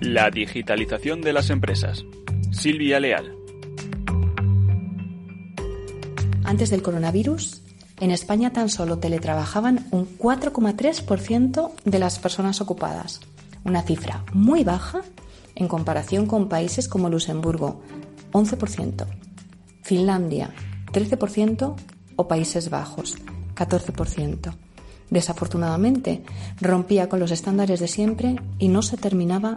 La digitalización de las empresas. Silvia Leal. Antes del coronavirus, en España tan solo teletrabajaban un 4,3% de las personas ocupadas, una cifra muy baja en comparación con países como Luxemburgo, 11%, Finlandia, 13% o Países Bajos, 14%. Desafortunadamente, rompía con los estándares de siempre y no se terminaba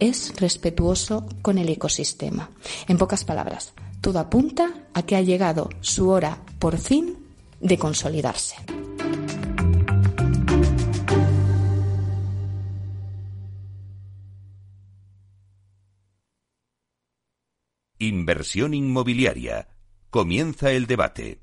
es respetuoso con el ecosistema. En pocas palabras, todo apunta a que ha llegado su hora, por fin, de consolidarse. Inversión inmobiliaria. Comienza el debate.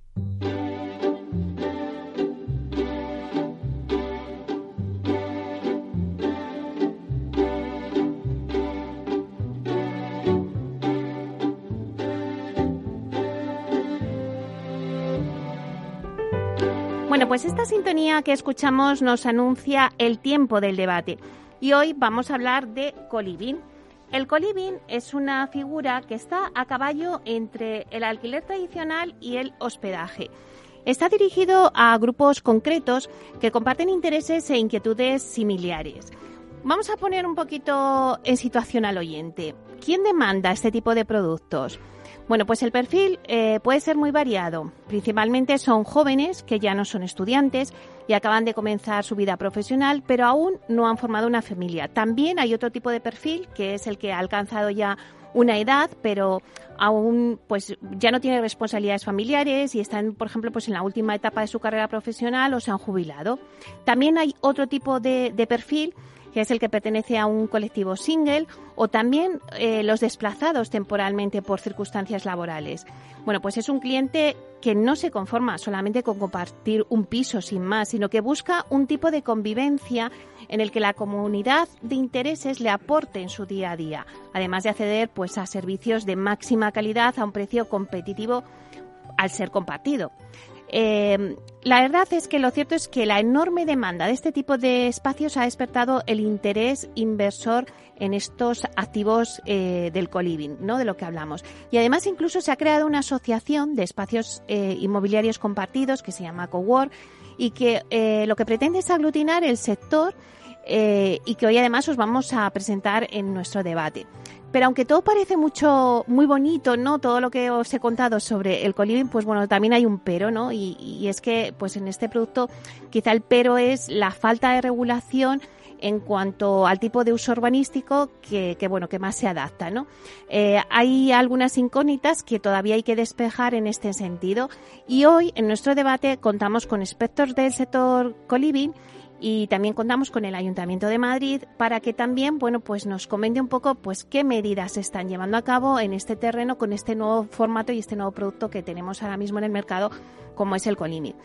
Pues esta sintonía que escuchamos nos anuncia el tiempo del debate. Y hoy vamos a hablar de coliving. El coliving es una figura que está a caballo entre el alquiler tradicional y el hospedaje. Está dirigido a grupos concretos que comparten intereses e inquietudes similares. Vamos a poner un poquito en situación al oyente. ¿Quién demanda este tipo de productos? Bueno, pues el perfil eh, puede ser muy variado. Principalmente son jóvenes que ya no son estudiantes y acaban de comenzar su vida profesional, pero aún no han formado una familia. También hay otro tipo de perfil que es el que ha alcanzado ya una edad, pero aún pues ya no tiene responsabilidades familiares y están, por ejemplo, pues en la última etapa de su carrera profesional o se han jubilado. También hay otro tipo de, de perfil que es el que pertenece a un colectivo single, o también eh, los desplazados temporalmente por circunstancias laborales. Bueno, pues es un cliente que no se conforma solamente con compartir un piso sin más, sino que busca un tipo de convivencia en el que la comunidad de intereses le aporte en su día a día, además de acceder pues a servicios de máxima calidad a un precio competitivo al ser compartido. Eh, la verdad es que lo cierto es que la enorme demanda de este tipo de espacios ha despertado el interés inversor en estos activos eh, del coliving, ¿no? De lo que hablamos. Y además incluso se ha creado una asociación de espacios eh, inmobiliarios compartidos que se llama Cowork y que lo que pretende es aglutinar el sector y que hoy además os vamos a presentar en nuestro debate. Pero aunque todo parece mucho, muy bonito, ¿no? Todo lo que os he contado sobre el coliving, pues bueno, también hay un pero, ¿no? Y, es que, pues en este producto, quizá el pero es la falta de regulación en cuanto al tipo de uso urbanístico que, que bueno que más se adapta no eh, hay algunas incógnitas que todavía hay que despejar en este sentido y hoy en nuestro debate contamos con expertos del sector coliving y también contamos con el Ayuntamiento de Madrid para que también bueno pues nos comente un poco pues qué medidas se están llevando a cabo en este terreno con este nuevo formato y este nuevo producto que tenemos ahora mismo en el mercado como es el Colimi.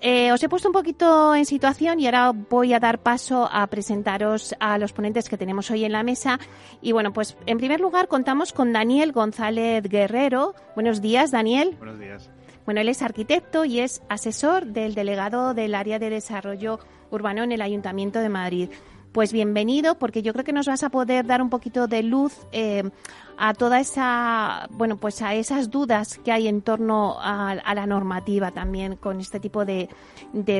eh, os he puesto un poquito en situación y ahora voy a dar paso a presentaros a los ponentes que tenemos hoy en la mesa. Y bueno, pues en primer lugar contamos con Daniel González Guerrero. Buenos días, Daniel. Buenos días. Bueno, él es arquitecto y es asesor del delegado del área de desarrollo urbano en el Ayuntamiento de Madrid. Pues bienvenido, porque yo creo que nos vas a poder dar un poquito de luz eh, a toda esa, bueno, pues a esas dudas que hay en torno a, la normativa también con este tipo de,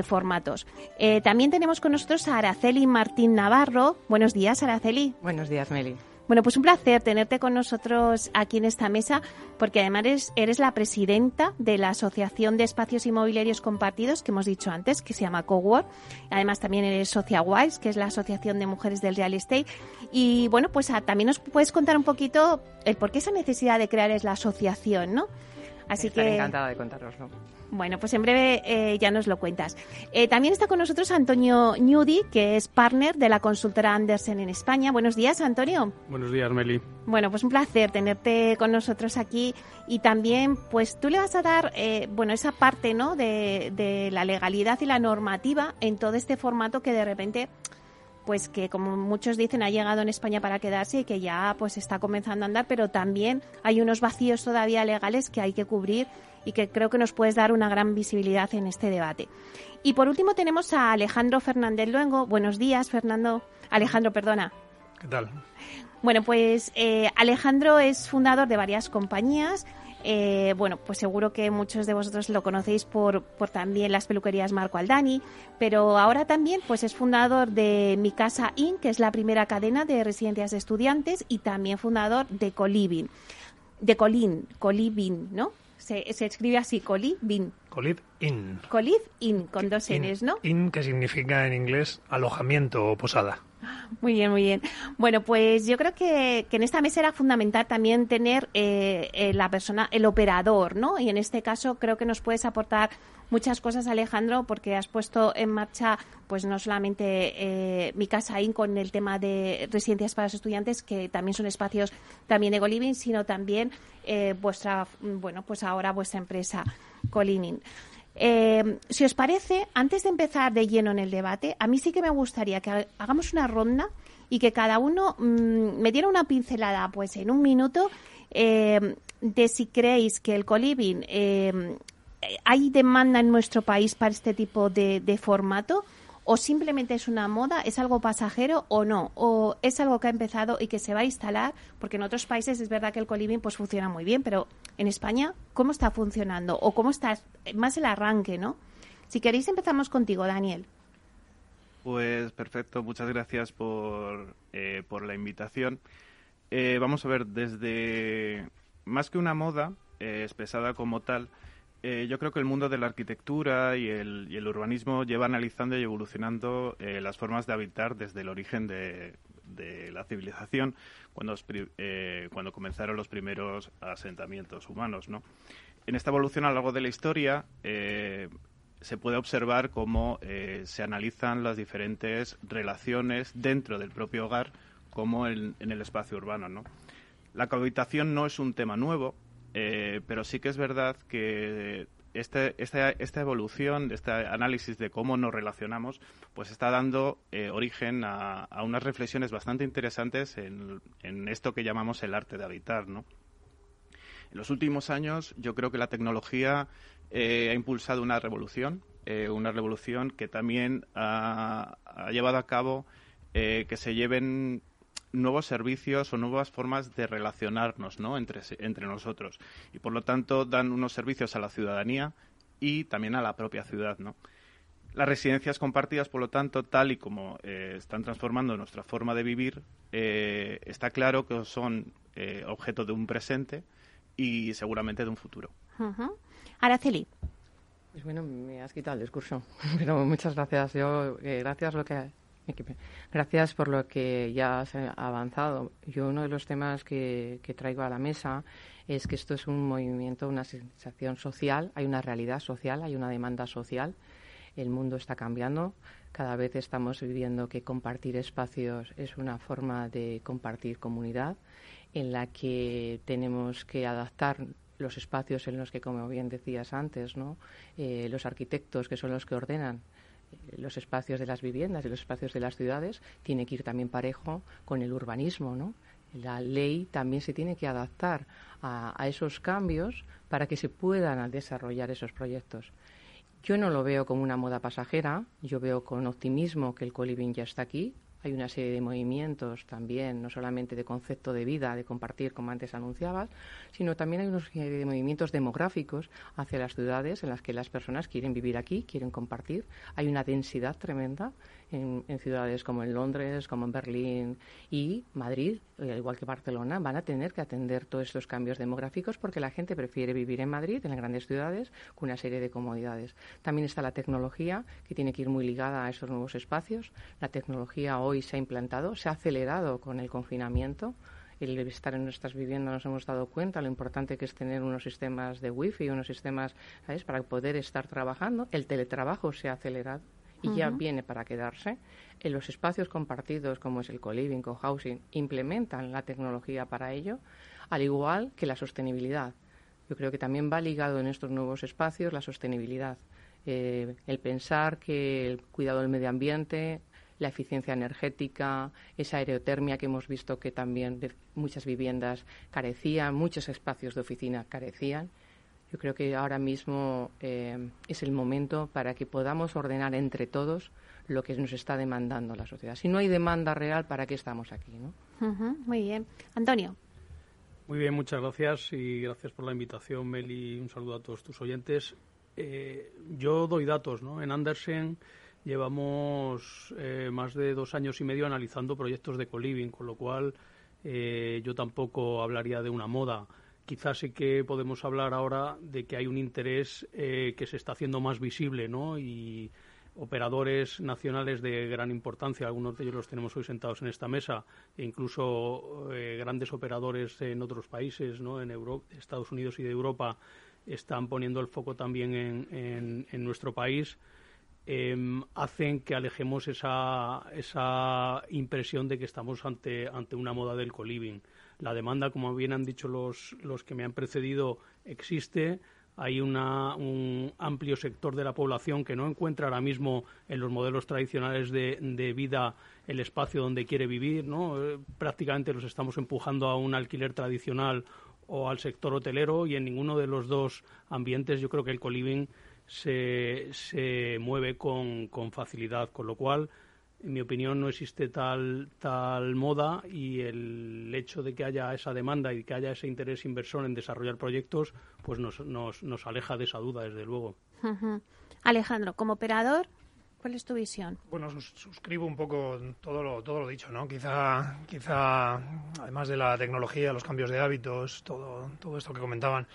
formatos. Eh, también tenemos con nosotros a Araceli Martín Navarro. Buenos días, Araceli. Buenos días, Meli. Bueno, pues un placer tenerte con nosotros aquí en esta mesa, porque además eres, la presidenta de la Asociación de Espacios Inmobiliarios Compartidos, que hemos dicho antes, que se llama Cowork. Además, también eres Socia Wise, que es la Asociación de Mujeres del Real Estate. Y bueno, pues ah, también nos puedes contar un poquito el por qué esa necesidad de crear es la asociación, ¿no? Así que encantada de contároslo. Bueno, pues en breve eh, ya nos lo cuentas. Eh, también está con nosotros Antonio Ñudi, que es partner de la consultora Andersen en España. Buenos días, Antonio. Buenos días, Meli. Bueno, pues un placer tenerte con nosotros aquí y también, pues tú le vas a dar, eh, bueno, esa parte, ¿no? De, de la legalidad y la normativa en todo este formato que de repente pues que como muchos dicen ha llegado en España para quedarse y que ya pues está comenzando a andar, pero también hay unos vacíos todavía legales que hay que cubrir y que creo que nos puedes dar una gran visibilidad en este debate. Y por último tenemos a Alejandro Fernández Luengo. Buenos días, Fernando. Alejandro, perdona. ¿Qué tal? Bueno, pues eh, Alejandro es fundador de varias compañías. Eh, bueno, pues seguro que muchos de vosotros lo conocéis por, por también las peluquerías Marco Aldani, pero ahora también pues es fundador de Mi Casa Inn, que es la primera cadena de residencias de estudiantes, y también fundador de Coliving. De Colin, Coliving, ¿no? Se, se escribe así, Coliving. Coliv Inn, con dos N's, ¿no? Inn, que significa en inglés alojamiento o posada. Muy bien, muy bien. Bueno, pues yo creo que, en esta mesa era fundamental también tener eh, eh, la persona, el operador, ¿no? Y en este caso creo que nos puedes aportar muchas cosas, Alejandro, porque has puesto en marcha, pues no solamente eh, mi casa IN con el tema de residencias para los estudiantes, que también son espacios también de Goliving, sino también vuestra, bueno, pues ahora vuestra empresa Colinin. Eh, si os parece, antes de empezar de lleno en el debate, a mí sí que me gustaría que hagamos una ronda y que cada uno mm, me diera una pincelada, pues en un minuto, eh, de si creéis que el coliving eh, hay demanda en nuestro país para este tipo de formato o simplemente es una moda, es algo pasajero o no, o es algo que ha empezado y que se va a instalar, porque en otros países es verdad que el coliving pues funciona muy bien, pero en España, ¿cómo está funcionando? O cómo está más el arranque, ¿no? Si queréis empezamos contigo, Daniel. Pues perfecto, muchas gracias por, eh, por la invitación. Eh, vamos a ver, desde más que una moda eh, expresada como tal, yo creo que el mundo de la arquitectura y el, urbanismo lleva analizando y evolucionando las formas de habitar desde el origen de, la civilización, cuando, eh, cuando comenzaron los primeros asentamientos humanos. ¿no? En esta evolución a lo largo de la historia se puede observar cómo se analizan las diferentes relaciones dentro del propio hogar como en, el espacio urbano. ¿no? La cohabitación no es un tema nuevo, eh, pero sí que es verdad que este, esta, esta evolución, este análisis de cómo nos relacionamos, pues está dando eh, origen a, unas reflexiones bastante interesantes en, esto que llamamos el arte de habitar, ¿no? En los últimos años yo creo que la tecnología eh, ha impulsado una revolución, una revolución que también ha llevado a cabo que se lleven nuevos servicios o nuevas formas de relacionarnos ¿no? entre, entre nosotros. Y por lo tanto dan unos servicios a la ciudadanía y también a la propia ciudad. ¿no? Las residencias compartidas, por lo tanto, tal y como eh, están transformando nuestra forma de vivir, eh, está claro que son eh, objeto de un presente y seguramente de un futuro. Araceli. Pues bueno, me has quitado el discurso, pero muchas gracias. Yo, gracias lo que Gracias por lo que ya has avanzado. Yo uno de los temas que, traigo a la mesa es que esto es un movimiento, una sensación social, hay una realidad social, hay una demanda social. El mundo está cambiando. Cada vez estamos viviendo que compartir espacios es una forma de compartir comunidad en la que tenemos que adaptar los espacios en los que, como bien decías antes, ¿no? Eh, los arquitectos que son los que ordenan eh, los espacios de las viviendas y los espacios de las ciudades tiene que ir también parejo con el urbanismo, ¿no? La ley también se tiene que adaptar a, a esos cambios para que se puedan desarrollar esos proyectos. Yo no lo veo como una moda pasajera, yo veo con optimismo que el coliving ya está aquí, hay una serie de movimientos también, no solamente de concepto de vida, de compartir, como antes anunciabas, sino también hay una serie de movimientos demográficos hacia las ciudades en las que las personas quieren vivir aquí, quieren compartir. Hay una densidad tremenda en, ciudades como en Londres, como en Berlín y Madrid, eh, al igual que Barcelona, van a tener que atender todos estos cambios demográficos porque la gente prefiere vivir en Madrid, en las grandes ciudades, con una serie de comodidades. También está la tecnología, que tiene que ir muy ligada a esos nuevos espacios. La tecnología hoy se ha implantado, se ha acelerado con el confinamiento el estar en nuestras viviendas nos hemos dado cuenta lo importante que es tener unos sistemas de wifi, unos sistemas para poder estar trabajando. El teletrabajo se ha acelerado y ya viene para quedarse. En los espacios compartidos, como es el co-living, co-housing, implementan la tecnología para ello, al igual que la sostenibilidad. Yo creo que también va ligado en estos nuevos espacios la sostenibilidad. Eh, el pensar que el cuidado del medio ambiente, la eficiencia energética, esa aerotermia que hemos visto que también muchas viviendas carecían, muchos espacios de oficina carecían, yo creo que ahora mismo eh, es el momento para que podamos ordenar entre todos lo que nos está demandando la sociedad. Si no hay demanda real, ¿para qué estamos aquí? ¿no? muy bien. Antonio. Muy bien, muchas gracias y gracias por la invitación, Meli. Un saludo a todos tus oyentes. Eh, yo doy datos, ¿no? En Andersen llevamos eh, más de dos años y medio analizando proyectos de coliving, con lo cual yo tampoco hablaría de una moda quizás sí que podemos hablar ahora de que hay un interés eh, que se está haciendo más visible, ¿no? Y operadores nacionales de gran importancia, algunos de ellos los tenemos hoy sentados en esta mesa, e incluso eh, grandes operadores en otros países, ¿no? En Europa, Estados Unidos y de Europa, están poniendo el foco también en, en, nuestro país. Em, hacen que alejemos esa, esa impresión de que estamos ante, ante una moda del coliving. La demanda, como bien han dicho los, los que me han precedido, existe. Hay una, un amplio sector de la población que no encuentra ahora mismo en los modelos tradicionales de, de vida el espacio donde quiere vivir. ¿no? Eh, prácticamente los estamos empujando a un alquiler tradicional o al sector hotelero y en ninguno de los dos ambientes yo creo que el coliving se, se mueve con, con facilidad, con lo cual en mi opinión, no existe tal, tal moda y el hecho de que haya esa demanda y que haya ese interés inversor en desarrollar proyectos, pues nos, nos, nos aleja de esa duda, desde luego. Alejandro, como operador, ¿cuál es tu visión? Bueno, suscribo un poco todo lo, todo lo dicho, ¿no? Quizá, quizá, además de la tecnología, los cambios de hábitos, todo, todo esto que comentaban,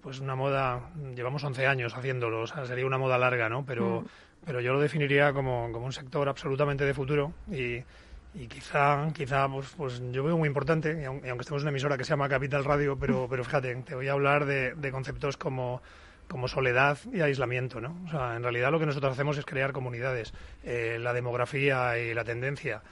pues una moda, llevamos 11 años haciéndolo, o sea, sería una moda larga, ¿no? Pero... Mm pero yo lo definiría como, un sector absolutamente de futuro y, quizá, quizá pues, pues yo veo muy importante, y aunque estemos en una emisora que se llama Capital Radio, pero, pero fíjate, te voy a hablar de, conceptos como como soledad y aislamiento, ¿no? O sea, en realidad lo que nosotros hacemos es crear comunidades. Eh, la demografía y la tendencia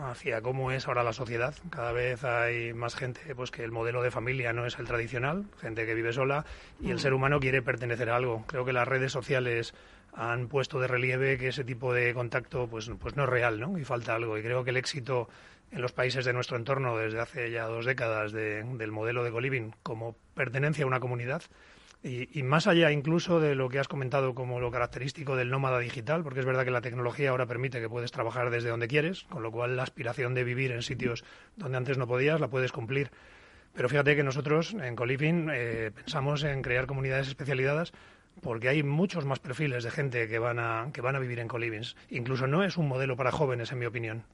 hacia cómo es ahora la sociedad. Cada vez hay más gente pues que el modelo de familia no es el tradicional, gente que vive sola y el mm. ser humano quiere pertenecer a algo. Creo que las redes sociales han puesto de relieve que ese tipo de contacto pues, pues no es real, ¿no? Y falta algo. Y creo que el éxito en los países de nuestro entorno desde hace ya dos décadas del modelo de Coliving como pertenencia a una comunidad y, más allá incluso de lo que has comentado como lo característico del nómada digital, porque es verdad que la tecnología ahora permite que puedes trabajar desde donde quieres, con lo cual la aspiración de vivir en sitios donde antes no podías la puedes cumplir. Pero fíjate que nosotros en Coliving eh, pensamos en crear comunidades especializadas porque hay muchos más perfiles de gente que van a, que van a vivir en colivings. Incluso no es un modelo para jóvenes, en mi opinión.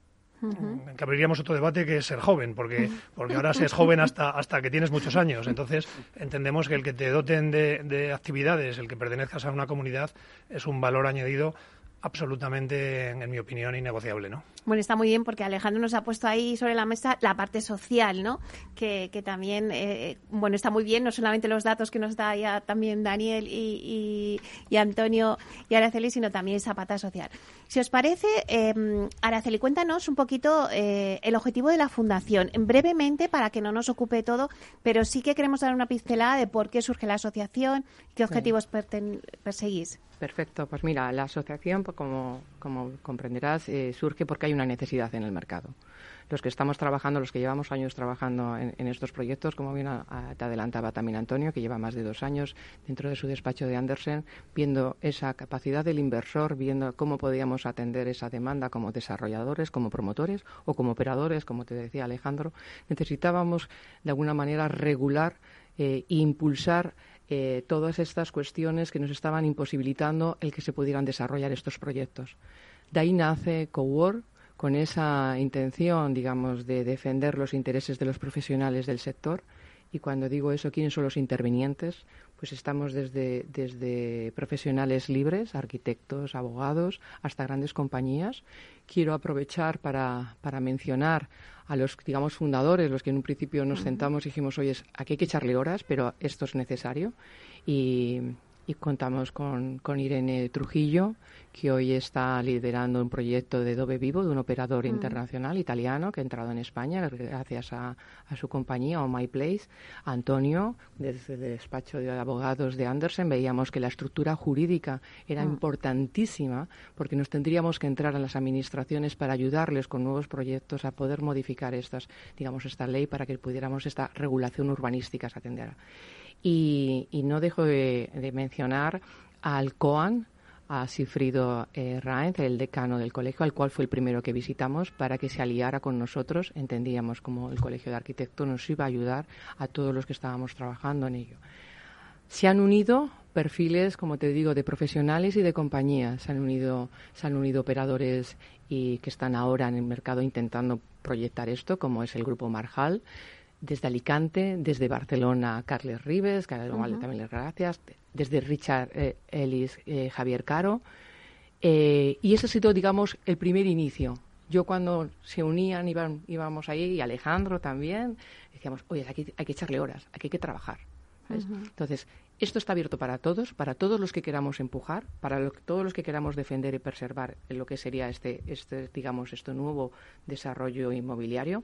Que abriríamos otro debate que es ser joven, porque, porque ahora se es joven hasta, hasta que tienes muchos años. Entonces, entendemos que el que te doten de, de actividades, el que pertenezcas a una comunidad, es un valor añadido absolutamente, en mi opinión, innegociable, ¿no? Bueno, está muy bien porque Alejandro nos ha puesto ahí sobre la mesa la parte social, ¿no? Que, que también, eh, bueno, está muy bien, no solamente los datos que nos da ya también Daniel y, y, Antonio y Araceli, sino también esa pata social. Si os parece, eh, Araceli, cuéntanos un poquito eh, el objetivo de la fundación, brevemente para que no nos ocupe todo, pero sí que queremos dar una pincelada de por qué surge la asociación, qué objetivos perseguís. Perfecto, pues mira, la asociación, pues como, como comprenderás, eh, surge porque hay una necesidad en el mercado. Los que estamos trabajando, los que llevamos años trabajando en, estos proyectos, como bien te adelantaba también Antonio, que lleva más de dos años dentro de su despacho de Andersen, viendo esa capacidad del inversor, viendo cómo podíamos atender esa demanda como desarrolladores, como promotores o como operadores, como te decía Alejandro, necesitábamos de alguna manera regular e impulsar eh, todas estas cuestiones que nos estaban imposibilitando el que se pudieran desarrollar estos proyectos. De ahí nace CoWork, con esa intención, digamos, de defender los intereses de los profesionales del sector. Y cuando digo eso, ¿quiénes son los intervinientes? Pues estamos desde, desde profesionales libres, arquitectos, abogados, hasta grandes compañías. Quiero aprovechar para, para mencionar a los, digamos, fundadores, los que en un principio nos sentamos y dijimos, oye, aquí hay que echarle horas, pero esto es necesario. Y, y contamos con, con, Irene Trujillo, que hoy está liderando un proyecto de Dove Vivo, de un operador mm. internacional italiano que ha entrado en España gracias a, a su compañía, o My Place. Antonio, desde el despacho de abogados de Andersen, veíamos que la estructura jurídica era mm. importantísima porque nos tendríamos que entrar a las administraciones para ayudarles con nuevos proyectos a poder modificar estas, digamos, esta ley para que pudiéramos esta regulación urbanística se atendiera. Y, no dejo de, mencionar al COAN, a Sifrido eh, el decano del colegio, al cual fue el primero que visitamos para que se aliara con nosotros. Entendíamos como el colegio de arquitectos nos iba a ayudar a todos los que estábamos trabajando en ello. Se han unido perfiles, como te digo, de profesionales y de compañías. Se han unido, se han unido operadores y que están ahora en el mercado intentando proyectar esto, como es el grupo Marjal, desde Alicante, desde Barcelona, Carles Rives, que también les gracias, desde Richard eh, Ellis, eh, Javier Caro. Eh, y ese ha sido, digamos, el primer inicio. Yo cuando se unían, íbamos ahí, y Alejandro también, decíamos, oye, aquí hay que echarle horas, aquí hay que trabajar. Entonces, esto está abierto para todos, para todos los que queramos empujar, para todos los que queramos defender y preservar lo que sería este, este digamos, este nuevo desarrollo inmobiliario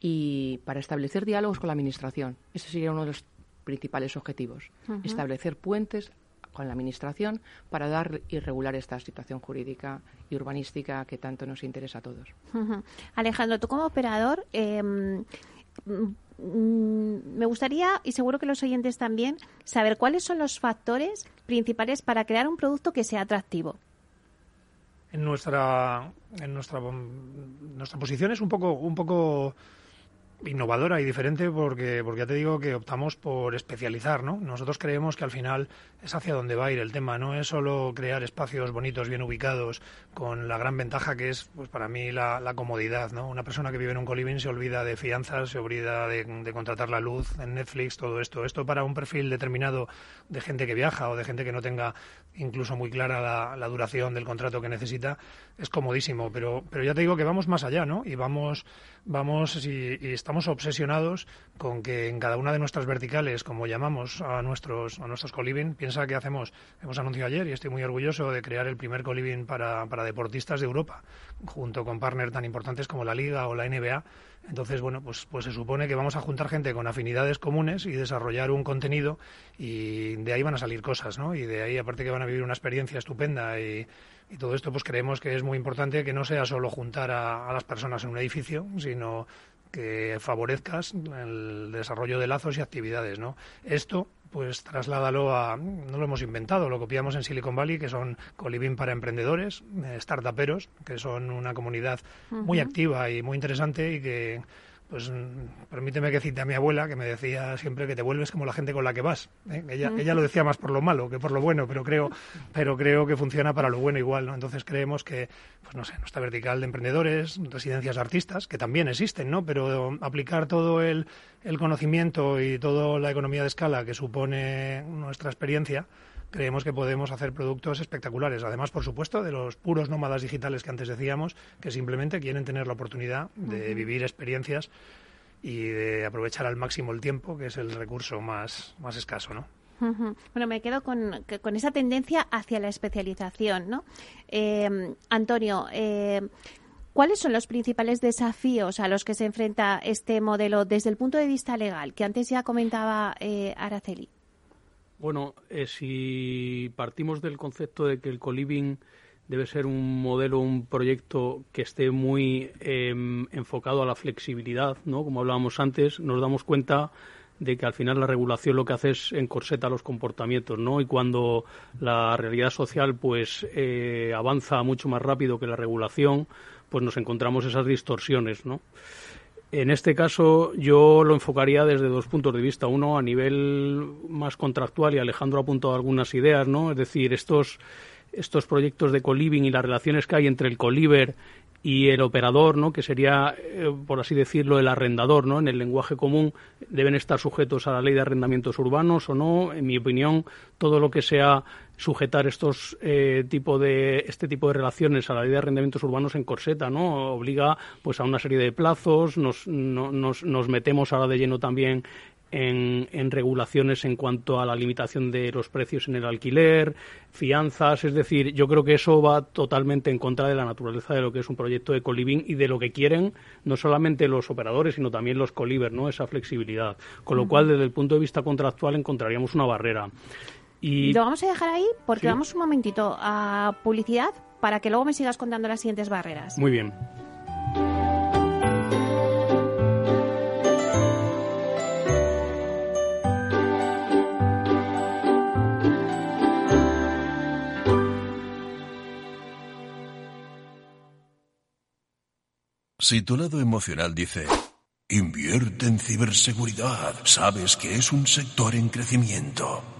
y para establecer diálogos con la Administración. Ese sería uno de los principales objetivos. Establecer puentes con la Administración para dar y regular esta situación jurídica y urbanística que tanto nos interesa a todos. Alejandro, tú como operador, mm, me gustaría, y seguro que los oyentes también, saber cuáles son los factores principales para crear un producto que sea atractivo en nuestra en nuestra nuestra posición es un poco un poco innovadora y diferente porque, porque ya te digo que optamos por especializar, ¿no? Nosotros creemos que al final es hacia donde va a ir el tema, no es solo crear espacios bonitos, bien ubicados, con la gran ventaja que es, pues para mí, la, comodidad, ¿no? Una persona que vive en un coliving se olvida de fianzas, se olvida de, contratar la luz en Netflix, todo esto. Esto para un perfil determinado de gente que viaja o de gente que no tenga incluso muy clara la, la duración del contrato que necesita, es comodísimo, pero, pero ya te digo que vamos más allá, ¿no? Y vamos vamos y, estamos obsesionados con que en cada una de nuestras verticales, como llamamos a nuestros a nuestros coliving, piensa que hacemos, hemos anunciado ayer y estoy muy orgulloso de crear el primer coliving para, para deportistas de Europa, junto con partners tan importantes como la Liga o la NBA. Entonces, bueno, pues, pues se supone que vamos a juntar gente con afinidades comunes y desarrollar un contenido y de ahí van a salir cosas, ¿no? Y de ahí, aparte que van a vivir una experiencia estupenda y y todo esto pues creemos que es muy importante que no sea solo juntar a, las personas en un edificio, sino que favorezcas el desarrollo de lazos y actividades, ¿no? Esto, pues trasládalo a, no lo hemos inventado, lo copiamos en Silicon Valley, que son Coliving para emprendedores, eh, startuperos, que son una comunidad muy activa y muy interesante y que pues mm, permíteme que cite a mi abuela, que me decía siempre que te vuelves como la gente con la que vas. ¿eh? Ella, ella lo decía más por lo malo que por lo bueno, pero creo, pero creo que funciona para lo bueno igual, ¿no? Entonces creemos que, pues no sé, nuestra vertical de emprendedores, residencias de artistas, que también existen, ¿no? Pero aplicar todo el, el conocimiento y toda la economía de escala que supone nuestra experiencia, creemos que podemos hacer productos espectaculares. Además, por supuesto, de los puros nómadas digitales que antes decíamos, que simplemente quieren tener la oportunidad de vivir experiencias y de aprovechar al máximo el tiempo, que es el recurso más, más escaso, ¿no? Bueno, me quedo con, con, esa tendencia hacia la especialización, ¿no? Eh, Antonio, eh, ¿cuáles son los principales desafíos a los que se enfrenta este modelo desde el punto de vista legal, que antes ya comentaba eh, Araceli? Bueno, si partimos del concepto de que el coliving debe ser un modelo, un proyecto que esté muy em, enfocado a la flexibilidad, ¿no? Como hablábamos antes, nos damos cuenta de que al final la regulación lo que hace es encorseta los comportamientos, ¿no? Y cuando la realidad social pues eh, avanza mucho más rápido que la regulación, pues nos encontramos esas distorsiones, ¿no? En este caso yo lo enfocaría desde dos puntos de vista. Uno a nivel más contractual y Alejandro ha apuntado algunas ideas, ¿no? Es decir, estos estos proyectos de coliving y las relaciones que hay entre el coliver y el operador, ¿no? que sería, eh, por así decirlo, el arrendador, ¿no? en el lenguaje común, deben estar sujetos a la ley de arrendamientos urbanos o no. En mi opinión, todo lo que sea sujetar estos eh, tipo de este tipo de relaciones a la ley de arrendamientos urbanos en corseta, ¿no? Obliga pues a una serie de plazos, nos, nos, nos metemos ahora de lleno también en, regulaciones en cuanto a la limitación de los precios en el alquiler, fianzas, es decir, yo creo que eso va totalmente en contra de la naturaleza de lo que es un proyecto de coliving y de lo que quieren no solamente los operadores, sino también los colivers, ¿no? Esa flexibilidad. Con lo cual, desde el punto de vista contractual, encontraríamos una barrera. Y lo vamos a dejar ahí porque vamos un momentito a publicidad para que luego me sigas contando las siguientes barreras. Muy bien. Si tu lado emocional dice, invierte en ciberseguridad, sabes que es un sector en crecimiento.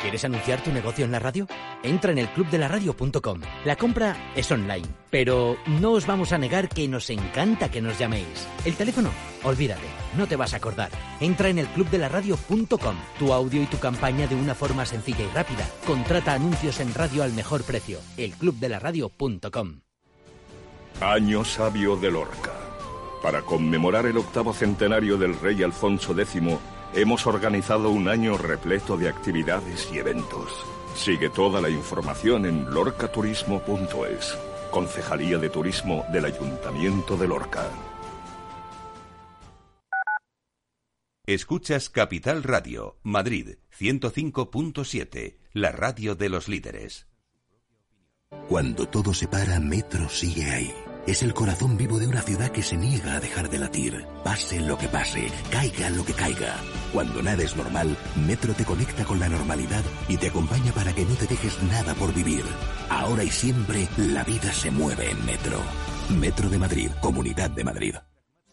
¿Quieres anunciar tu negocio en la radio? Entra en el clubdelaradio.com. La compra es online, pero no os vamos a negar que nos encanta que nos llaméis. El teléfono, olvídate, no te vas a acordar. Entra en el clubdelaradio.com. Tu audio y tu campaña de una forma sencilla y rápida. Contrata anuncios en radio al mejor precio. Elclubdelaradio.com. Año sabio de Lorca. Para conmemorar el octavo centenario del rey Alfonso X, hemos organizado un año repleto de actividades y eventos. Sigue toda la información en lorcaturismo.es, Concejalía de Turismo del Ayuntamiento de Lorca. Escuchas Capital Radio, Madrid 105.7, la radio de los líderes. Cuando todo se para, Metro sigue ahí es el corazón vivo de una ciudad que se niega a dejar de latir. Pase lo que pase, caiga lo que caiga. Cuando nada es normal, Metro te conecta con la normalidad y te acompaña para que no te dejes nada por vivir. Ahora y siempre, la vida se mueve en Metro. Metro de Madrid, Comunidad de Madrid.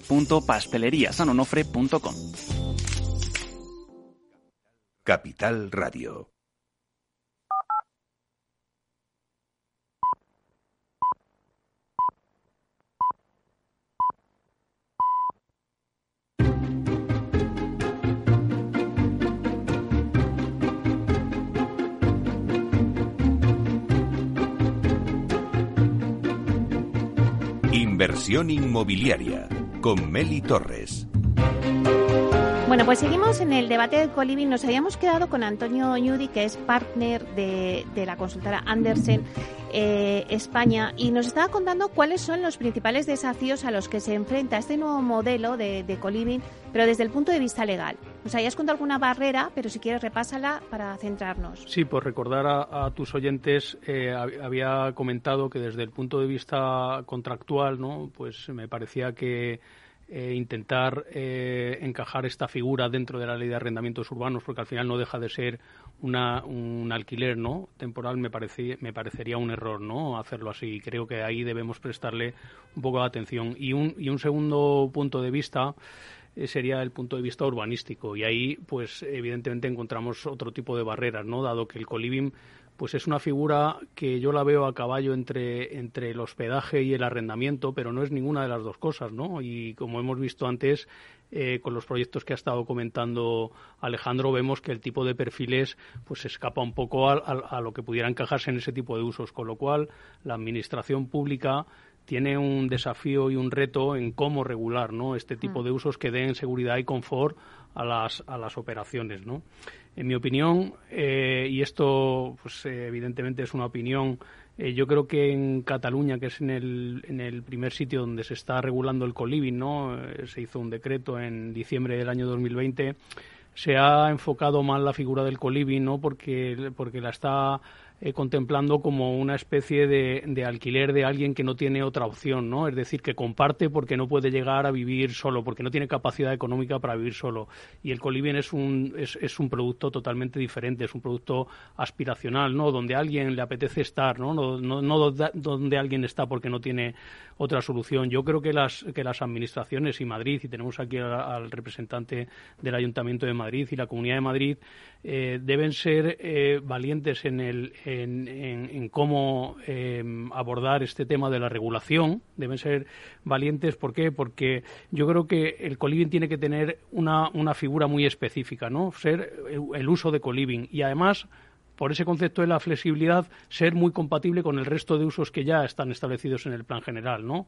www.pasteleriasanonofre.com. Capital Radio. Inversión inmobiliaria con Meli Torres. Bueno, pues seguimos en el debate del coliving. Nos habíamos quedado con Antonio Ñudi, que es partner de, la consultora Andersen eh, España, y nos estaba contando cuáles son los principales desafíos a los que se enfrenta este nuevo modelo de, de coliving, pero desde el punto de vista legal. Nos habías contado alguna barrera, pero si quieres repásala para centrarnos. Sí, por recordar a, tus oyentes, eh, había comentado que desde el punto de vista contractual, ¿no? pues me parecía que eh, intentar eh, encajar esta figura dentro de la ley de arrendamientos urbanos, porque al final no deja de ser una, un alquiler no temporal, me, parece, me parecería un error no hacerlo así. Creo que ahí debemos prestarle un poco de atención. Y un, y un segundo punto de vista eh, sería el punto de vista urbanístico. Y ahí, pues, evidentemente encontramos otro tipo de barreras, ¿no? Dado que el coliving pues es una figura que yo la veo a caballo entre, entre el hospedaje y el arrendamiento, pero no es ninguna de las dos cosas, ¿no? Y como hemos visto antes, eh, con los proyectos que ha estado comentando Alejandro, vemos que el tipo de perfiles pues escapa un poco a, a lo que pudiera encajarse en ese tipo de usos, con lo cual la administración pública tiene un desafío y un reto en cómo regular ¿no? este tipo mm. de usos que den seguridad y confort a las, a las operaciones. ¿no? En mi opinión, eh, y esto pues, eh, evidentemente es una opinión, eh, yo creo que en Cataluña, que es en el, en el primer sitio donde se está regulando el coliving, ¿no? se hizo un decreto en diciembre del año 2020, se ha enfocado mal la figura del coliving, ¿no? porque, porque la está eh, contemplando como una especie de, alquiler de alguien que no tiene otra opción, ¿no? Es decir, que comparte porque no puede llegar a vivir solo, porque no tiene capacidad económica para vivir solo. Y el coliving es un, es, un producto totalmente diferente, es un producto aspiracional, ¿no? Donde a alguien le apetece estar. No, no, donde alguien está porque no tiene otra solución. Yo creo que las, que las administraciones y Madrid, y tenemos aquí al, representante del Ayuntamiento de Madrid y la Comunidad de Madrid, eh, deben ser eh, valientes en, el, en, cómo em, abordar este tema de la regulación. Deben ser valientes, ¿por qué? Porque yo creo que el coliving tiene que tener una, una figura muy específica, ¿no? Ser el uso de coliving y además por ese concepto de la flexibilidad, ser muy compatible con el resto de usos que ya están establecidos en el plan general, ¿no?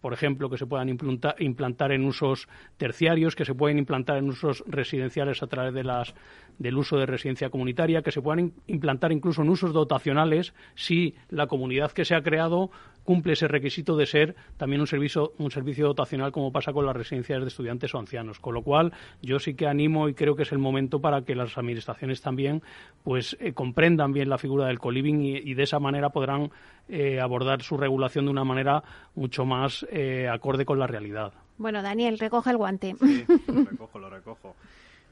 Por ejemplo, que se puedan implantar, en usos terciarios, que se pueden implantar en usos residenciales a través de las, del uso de residencia comunitaria, que se puedan implantar incluso en usos dotacionales si la comunidad que se ha creado cumple ese requisito de ser también un servicio, un servicio dotacional como pasa con las residencias de estudiantes o ancianos. Con lo cual, yo sí que animo y creo que es el momento para que las administraciones también pues eh, comprendan bien la figura del co-living y, de esa manera podrán eh, abordar su regulación de una manera mucho más eh, acorde con la realidad. Bueno, Daniel, recoge el guante. Sí, lo recojo, lo recojo.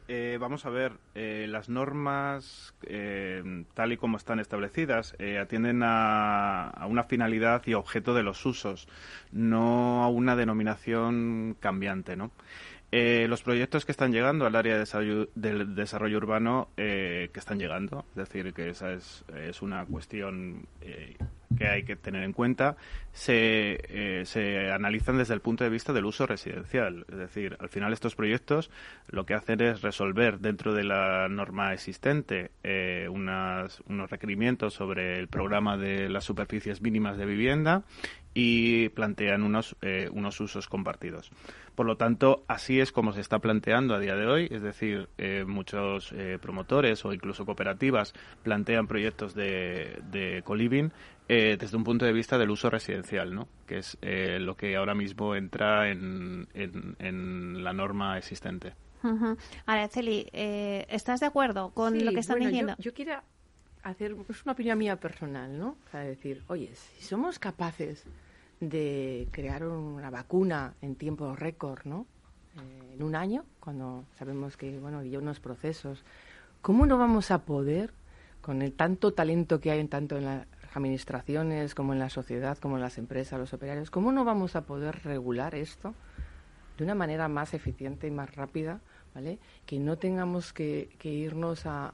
Eh, vamos a ver, eh, las normas, eh, tal y como están establecidas, atienden a, a, una finalidad y objeto de los usos, no a una denominación cambiante, ¿no? Los proyectos que están llegando al área de del desarrollo urbano, que están llegando, es decir, que esa es, es una cuestión que hay que tener en cuenta se, eh, se analizan desde el punto de vista del uso residencial. Es decir, al final estos proyectos lo que hacen es resolver dentro de la norma existente eh, unos requerimientos sobre el programa de las superficies mínimas de vivienda y plantean unos, eh, unos usos compartidos. Por lo tanto, así es como se está planteando a día de hoy, es decir, eh, muchos eh, promotores o incluso cooperativas plantean proyectos de, de co-living desde un punto de vista del uso residencial, ¿no? que es lo que ahora mismo entra en, en, la norma existente. Araceli, ¿estás de acuerdo con lo que están diciendo? Yo, yo quiero hacer es una opinión mía personal, ¿no? O sea, decir, oye, si somos capaces de crear una vacuna en tiempo récord, ¿no? Eh, en un año, cuando sabemos que, bueno, hay unos procesos, ¿cómo no vamos a poder, con el tanto talento que hay en tanto en las administraciones como en la sociedad, como en las empresas, los operarios, cómo no vamos a poder regular esto de una manera más eficiente y más rápida? ¿Vale? Que no tengamos que, irnos a,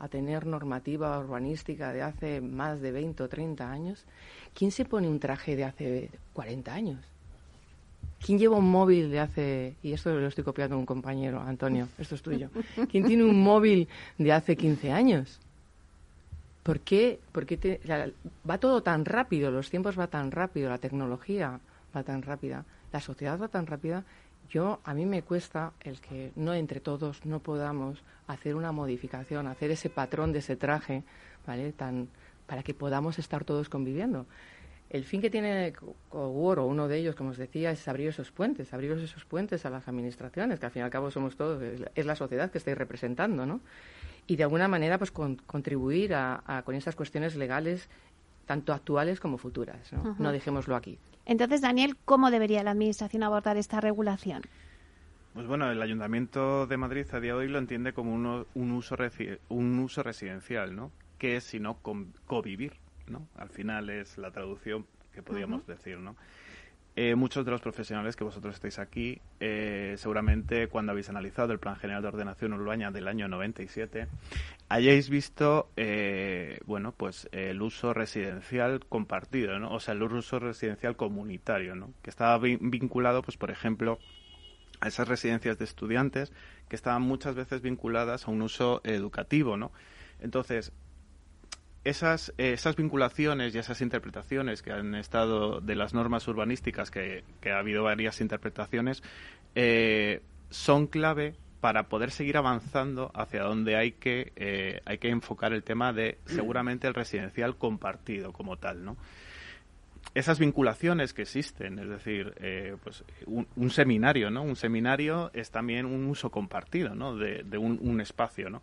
a, tener normativa urbanística de hace más de 20 o 30 años ¿Quién se pone un traje de hace 40 años? ¿Quién lleva un móvil de hace, y esto lo estoy copiando a un compañero, Antonio, esto es tuyo, ¿quién tiene un móvil de hace 15 años? ¿Por qué? Porque va todo tan rápido, los tiempos van tan rápido, la tecnología va tan rápida, la sociedad va tan rápida. Yo, a mí me cuesta el que no entre todos no podamos hacer una modificación, hacer ese patrón de ese traje, ¿vale? Tan, para que podamos estar todos conviviendo. El fin que tiene Cowork, o uno de ellos, como os decía, es abrir esos puentes, abrir esos puentes a las administraciones, que al fin y al cabo somos todos, es la sociedad que estáis representando, ¿no? Y de alguna manera, pues contribuir a, con esas cuestiones legales, tanto actuales como futuras, ¿no? No dejémoslo aquí. Entonces, Daniel, ¿cómo debería la Administración abordar esta regulación? Pues bueno, el Ayuntamiento de Madrid a día de hoy lo entiende como un, uso, un uso residencial, ¿no? que es sino convivir, ¿no? Al final es la traducción que podríamos decir, ¿no? Eh, muchos de los profesionales que vosotros estáis aquí, eh, seguramente cuando habéis analizado el Plan General de Ordenación Urbana del año 97, hayáis visto, eh, bueno, pues el uso residencial compartido, ¿no? O sea, el uso residencial comunitario, ¿no? Que estaba vinculado, pues, por ejemplo, a esas residencias de estudiantes que estaban muchas veces vinculadas a un uso educativo, ¿no? Entonces, esas, esas vinculaciones y esas interpretaciones que han estado de las normas urbanísticas, que, ha habido varias interpretaciones, eh, son clave para poder seguir avanzando hacia donde hay que, eh, hay que enfocar el tema de seguramente el residencial compartido como tal, ¿no? Esas vinculaciones que existen, es decir, eh, pues un, seminario, ¿no? Un seminario es también un uso compartido, ¿no? De, de un, un espacio, ¿no?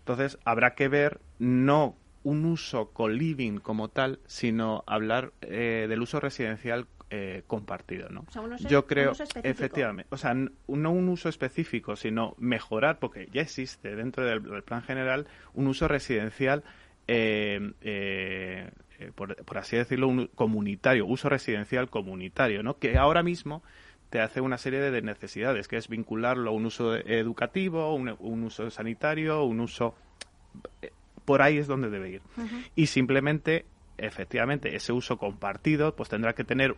Entonces, habrá que ver no un uso co-living como tal, sino hablar eh, del uso residencial eh, compartido, ¿no? Yo creo, efectivamente, o sea, no un uso específico, sino mejorar, porque ya existe dentro del, plan general un uso residencial, eh, por, por, así decirlo, un comunitario, uso residencial comunitario, ¿no? Que ahora mismo te hace una serie de necesidades, que es vincularlo a un uso educativo, un, un uso sanitario, un uso por ahí es donde debe ir. Y simplemente, efectivamente, ese uso compartido, pues tendrá que tener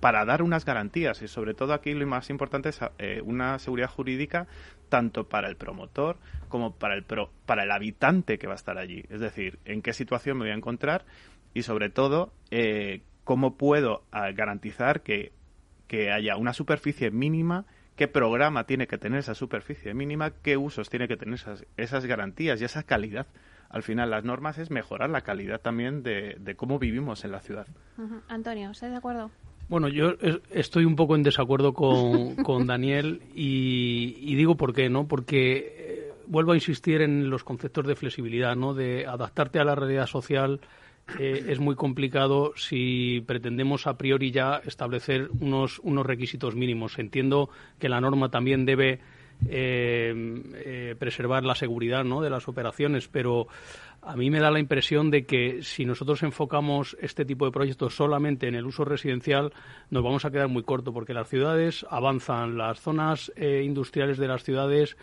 para dar unas garantías. Y sobre todo aquí lo más importante es eh, una seguridad jurídica tanto para el promotor como para el pro, para el habitante que va a estar allí. Es decir en qué situación me voy a encontrar y sobre todo eh, cómo puedo ah, garantizar que, que haya una superficie mínima qué programa tiene que tener esa superficie mínima, qué usos tiene que tener esas, esas garantías y esa calidad al final las normas es mejorar la calidad también de, cómo vivimos en la ciudad. Antonio, ¿estás de acuerdo? Bueno, yo estoy un poco en desacuerdo con, con Daniel y, digo por qué, ¿no? Porque eh, vuelvo a insistir en los conceptos de flexibilidad, ¿no? De adaptarte a la realidad social eh, es muy complicado si pretendemos a priori ya establecer unos, unos requisitos mínimos. Entiendo que la norma también debe eh, eh, preservar la seguridad ¿no? de las operaciones, pero a mí me da la impresión de que si nosotros enfocamos este tipo de proyectos solamente en el uso residencial, nos vamos a quedar muy corto, porque las ciudades avanzan, las zonas eh, industriales de las ciudades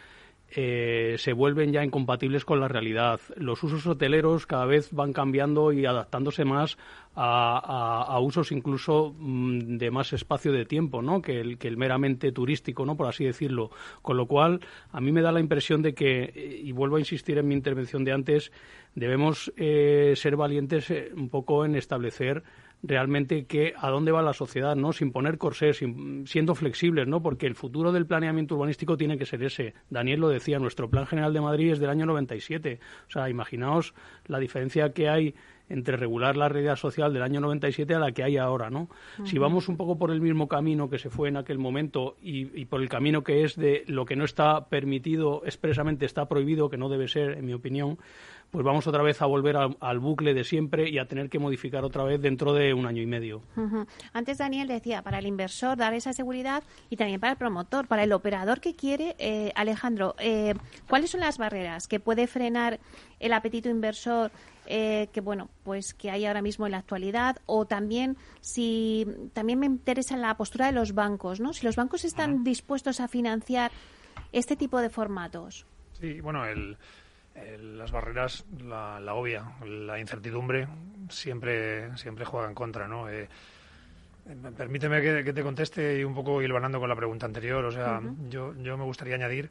eh, se vuelven ya incompatibles con la realidad. Los usos hoteleros cada vez van cambiando y adaptándose más a, usos incluso mm, de más espacio de tiempo, ¿no? Que el, que el meramente turístico, ¿no? Por así decirlo. Con lo cual, a mí me da la impresión de que, y vuelvo a insistir en mi intervención de antes, debemos eh, ser valientes eh, un poco en establecer realmente que a dónde va la sociedad, ¿no? Sin poner corsés, siendo flexibles, ¿no? Porque el futuro del planeamiento urbanístico tiene que ser ese. Daniel lo decía, nuestro Plan General de Madrid es del año 97. O sea, imaginaos la diferencia que hay entre regular la realidad social del año 97 a la que hay ahora, ¿no? Si vamos un poco por el mismo camino que se fue en aquel momento y, y, por el camino que es de lo que no está permitido expresamente está prohibido, que no debe ser, en mi opinión, pues vamos otra vez a volver al, bucle de siempre y a tener que modificar otra vez dentro de un año y medio. Antes Daniel decía, para el inversor dar esa seguridad y también para el promotor, para el operador que quiere, eh, Alejandro, eh, ¿cuáles son las barreras que puede frenar el apetito inversor eh, que bueno pues que hay ahora mismo en la actualidad o también si también me interesa la postura de los bancos no si los bancos están dispuestos a financiar este tipo de formatos. Sí bueno el las barreras, la, obvia, la incertidumbre siempre, siempre juega en contra, ¿no? Eh, permíteme que, te conteste y un poco hilvanando con la pregunta anterior. O sea, yo, yo me gustaría añadir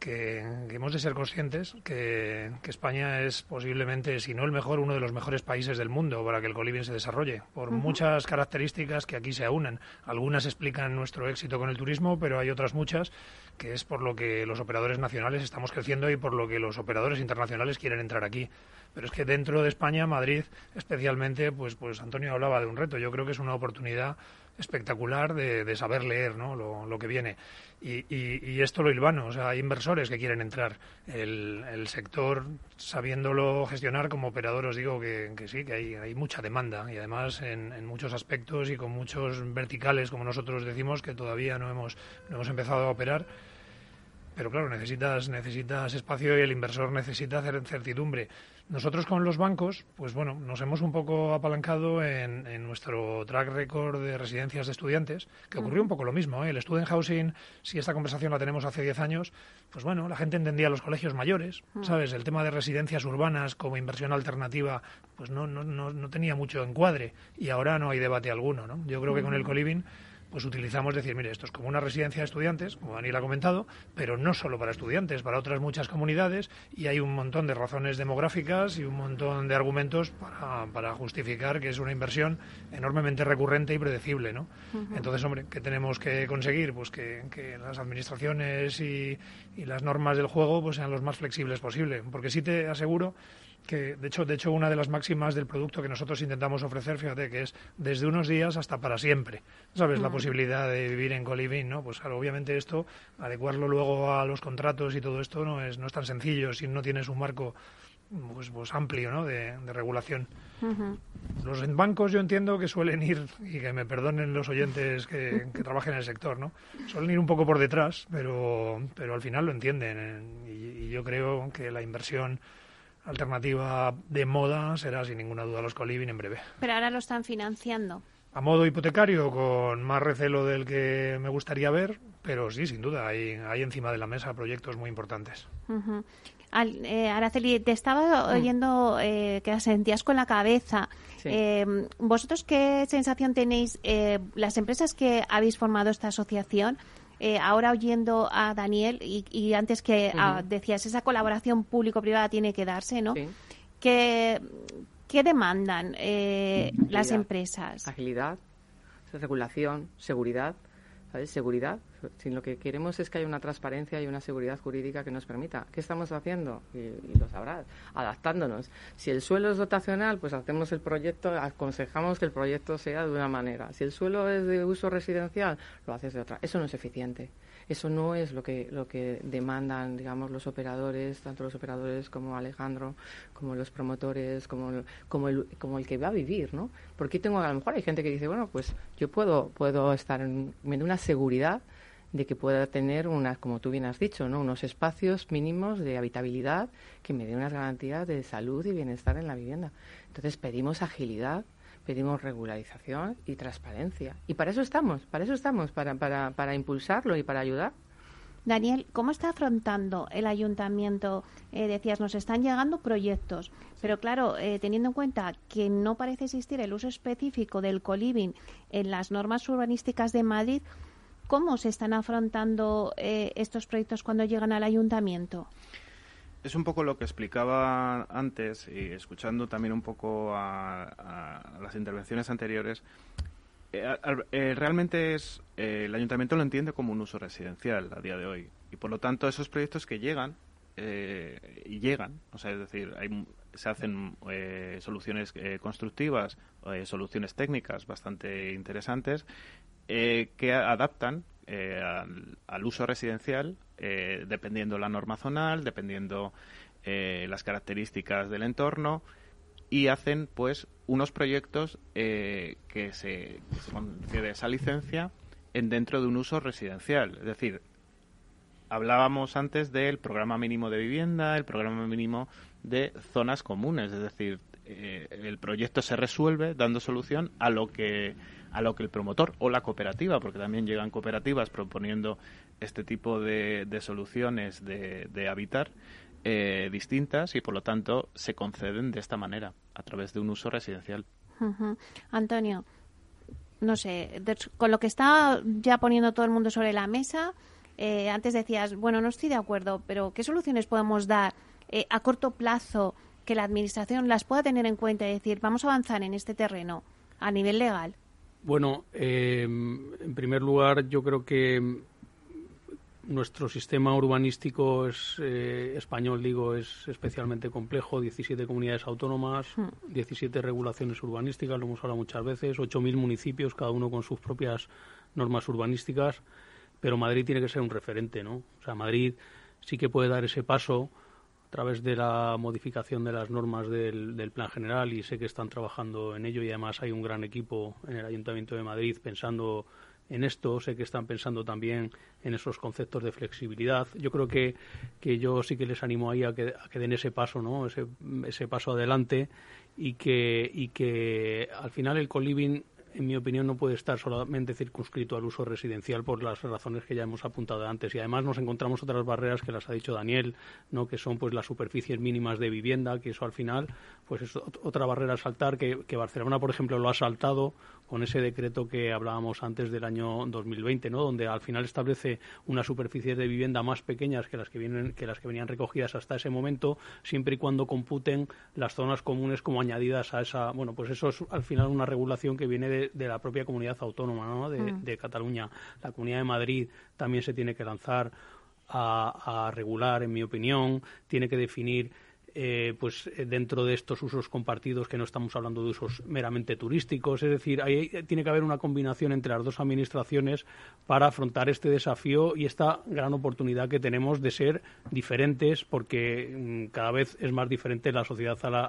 que, hemos de ser conscientes que, España es posiblemente, si no el mejor, uno de los mejores países del mundo para que el coliving se desarrolle, por muchas características que aquí se aunan. Algunas explican nuestro éxito con el turismo, pero hay otras muchas que es por lo que los operadores nacionales estamos creciendo y por lo que los operadores internacionales quieren entrar aquí. Pero es que dentro de España, Madrid especialmente, pues, pues Antonio hablaba de un reto. Yo creo que es una oportunidad espectacular de, saber leer ¿no? lo, que viene. Y, y, esto lo hilvano, o sea, hay inversores que quieren entrar. El, sector, sabiéndolo gestionar como operador, os digo que, sí, que hay, hay, mucha demanda y además en, en, muchos aspectos y con muchos verticales, como nosotros decimos, que todavía no hemos, no hemos empezado a operar pero claro, necesitas, necesitas espacio y el inversor necesita hacer certidumbre. Nosotros con los bancos, pues bueno, nos hemos un poco apalancado en, nuestro track record de residencias de estudiantes, que ocurrió un poco lo mismo. ¿eh? El student housing, si esta conversación la tenemos hace 10 años, pues bueno, la gente entendía los colegios mayores, ¿sabes? El tema de residencias urbanas como inversión alternativa, pues no, no, no, no tenía mucho encuadre y ahora no hay debate alguno, ¿no? Yo creo que con el coliving pues utilizamos decir, mire, esto es como una residencia de estudiantes, como Daniel ha comentado, pero no solo para estudiantes, para otras muchas comunidades y hay un montón de razones demográficas y un montón de argumentos para, para justificar que es una inversión enormemente recurrente y predecible, ¿no? Entonces, hombre, ¿qué tenemos que conseguir? Pues que, que las administraciones y, y las normas del juego pues sean los más flexibles posible, porque sí te aseguro que de hecho, de hecho una de las máximas del producto que nosotros intentamos ofrecer, fíjate, que es desde unos días hasta para siempre. ¿Sabes? La mm. posibilidad de vivir en coliving, ¿no? Pues claro, obviamente esto, adecuarlo luego a los contratos y todo esto no es, no es tan sencillo si no tienes un marco pues, pues amplio ¿no? de, regulación. Los bancos yo entiendo que suelen ir, y que me perdonen los oyentes que, trabajen en el sector, ¿no? suelen ir un poco por detrás, pero, pero al final lo entienden. ¿eh? y yo creo que la inversión alternativa de moda será sin ninguna duda los Coliving en breve. Pero ahora lo están financiando. A modo hipotecario, con más recelo del que me gustaría ver, pero sí, sin duda, hay, hay encima de la mesa proyectos muy importantes. Eh, Araceli, te estaba mm. oyendo eh, que sentías con la cabeza. Eh, ¿Vosotros qué sensación tenéis, las empresas que habéis formado esta asociación, eh, ahora oyendo a Daniel y, antes que ah, decías, esa colaboración público-privada tiene que darse, ¿no? ¿Qué, demandan eh, las empresas? Agilidad, regulación, seguridad. ¿sabes? Seguridad. Si lo que queremos es que haya una transparencia y una seguridad jurídica que nos permita. ¿Qué estamos haciendo? Y, lo sabrás, adaptándonos. Si el suelo es dotacional, pues hacemos el proyecto, aconsejamos que el proyecto sea de una manera. Si el suelo es de uso residencial, lo haces de otra. Eso no es eficiente. Eso no es lo que, lo que demandan, digamos, los operadores, tanto los operadores como Alejandro, como los promotores, como, como, el, como el que va a vivir, ¿no? Porque tengo, a lo mejor hay gente que dice, bueno, pues yo puedo, puedo estar en, una seguridad de que pueda tener unas, como tú bien has dicho, ¿no? unos espacios mínimos de habitabilidad que me den unas garantías de salud y bienestar en la vivienda. Entonces pedimos agilidad, pedimos regularización y transparencia. Y para eso estamos, para eso estamos, para, para, para impulsarlo y para ayudar. Daniel, ¿cómo está afrontando el ayuntamiento? Eh, decías, nos están llegando proyectos, pero claro, eh, teniendo en cuenta que no parece existir el uso específico del coliving en las normas urbanísticas de Madrid, ¿cómo se están afrontando eh, estos proyectos cuando llegan al ayuntamiento? es un poco lo que explicaba antes y escuchando también un poco a, las intervenciones anteriores. Eh, eh, realmente es el ayuntamiento lo entiende como un uso residencial a día de hoy y por lo tanto esos proyectos que llegan y llegan, o sea, es decir, hay, se hacen soluciones constructivas, soluciones técnicas bastante interesantes que adaptan al, uso residencial eh, dependiendo la norma zonal, dependiendo eh, las características del entorno y hacen pues unos proyectos eh, que, se, concede esa licencia en dentro de un uso residencial. Es decir, hablábamos antes del programa mínimo de vivienda, el programa mínimo de zonas comunes, es decir, el proyecto se resuelve dando solución a lo que a lo que el promotor o la cooperativa, porque también llegan cooperativas proponiendo este tipo de, soluciones de, habitar eh, distintas y por lo tanto se conceden de esta manera, a través de un uso residencial. Antonio, no sé, con lo que está ya poniendo todo el mundo sobre la mesa, eh, antes decías, bueno, no estoy de acuerdo, pero ¿qué soluciones podemos dar eh, a corto plazo que la Administración las pueda tener en cuenta y decir, vamos a avanzar en este terreno a nivel legal? Bueno, en primer lugar, yo creo que nuestro sistema urbanístico es, eh, español, digo, es especialmente complejo. 17 comunidades autónomas, 17 hmm. regulaciones urbanísticas, lo hemos hablado muchas veces, 8.000 municipios, cada uno con sus propias normas urbanísticas. Pero Madrid tiene que ser un referente, ¿no? O sea, Madrid sí que puede dar ese paso través de la modificación de las normas del, del, plan general y sé que están trabajando en ello y además hay un gran equipo en el Ayuntamiento de Madrid pensando en esto, sé que están pensando también en esos conceptos de flexibilidad. Yo creo que, que yo sí que les animo ahí a que, a que den ese paso, ¿no? Ese, ese paso adelante y que, y que al final el coliving en mi opinión, no puede estar solamente circunscrito al uso residencial por las razones que ya hemos apuntado antes. Y además nos encontramos otras barreras que las ha dicho Daniel, ¿no? que son pues las superficies mínimas de vivienda, que eso al final pues es otra barrera a saltar, que, Barcelona, por ejemplo, lo ha saltado con ese decreto que hablábamos antes del año 2020, ¿no? donde al final establece unas superficies de vivienda más pequeñas que las que, vienen, que las que venían recogidas hasta ese momento, siempre y cuando computen las zonas comunes como añadidas a esa. Bueno, pues eso es al final una regulación que viene de, la propia comunidad autónoma ¿no? Mm. de, Cataluña. La Comunidad de Madrid también se tiene que lanzar a regular, en mi opinión, tiene que definir eh, pues eh, dentro de estos usos compartidos que no estamos hablando de usos meramente turísticos. Es decir, ahí tiene que haber una combinación entre las dos administraciones para afrontar este desafío y esta gran oportunidad que tenemos de ser diferentes porque mm, cada vez es más diferente la sociedad a la,